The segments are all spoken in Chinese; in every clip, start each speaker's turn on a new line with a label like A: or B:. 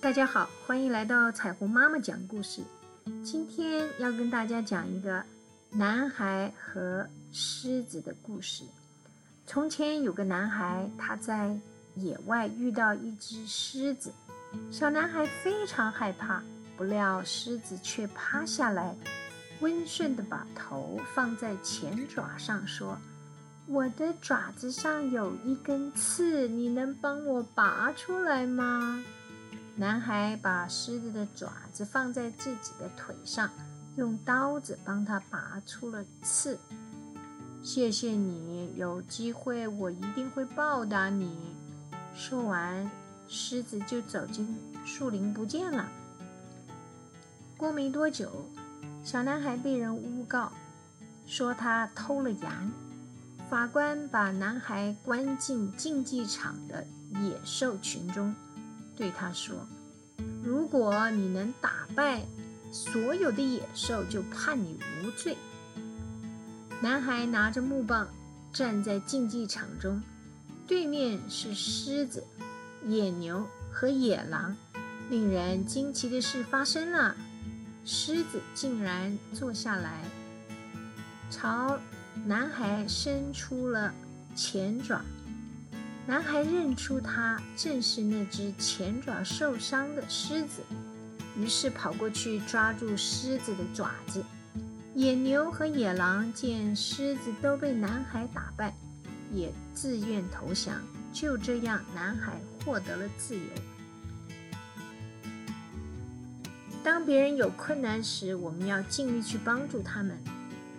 A: 大家好，欢迎来到彩虹妈妈讲故事。今天要跟大家讲一个男孩和狮子的故事。从前有个男孩，他在野外遇到一只狮子，小男孩非常害怕，不料狮子却趴下来，温顺地把头放在前爪上，说：“我的爪子上有一根刺，你能帮我拔出来吗？”男孩把狮子的爪子放在自己的腿上，用刀子帮他拔出了刺。谢谢你，有机会我一定会报答你。说完，狮子就走进树林不见了。过没多久，小男孩被人诬告，说他偷了羊。法官把男孩关进竞技场的野兽群中。对他说：“如果你能打败所有的野兽，就判你无罪。”男孩拿着木棒站在竞技场中，对面是狮子、野牛和野狼。令人惊奇的事发生了：狮子竟然坐下来，朝男孩伸出了前爪。男孩认出他正是那只前爪受伤的狮子，于是跑过去抓住狮子的爪子。野牛和野狼见狮子都被男孩打败，也自愿投降。就这样，男孩获得了自由。当别人有困难时，我们要尽力去帮助他们，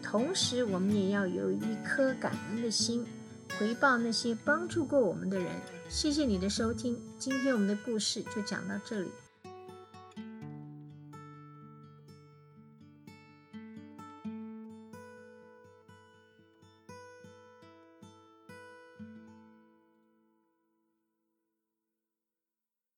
A: 同时我们也要有一颗感恩的心。回报那些帮助过我们的人。谢谢你的收听，今天我们的故事就讲到这里。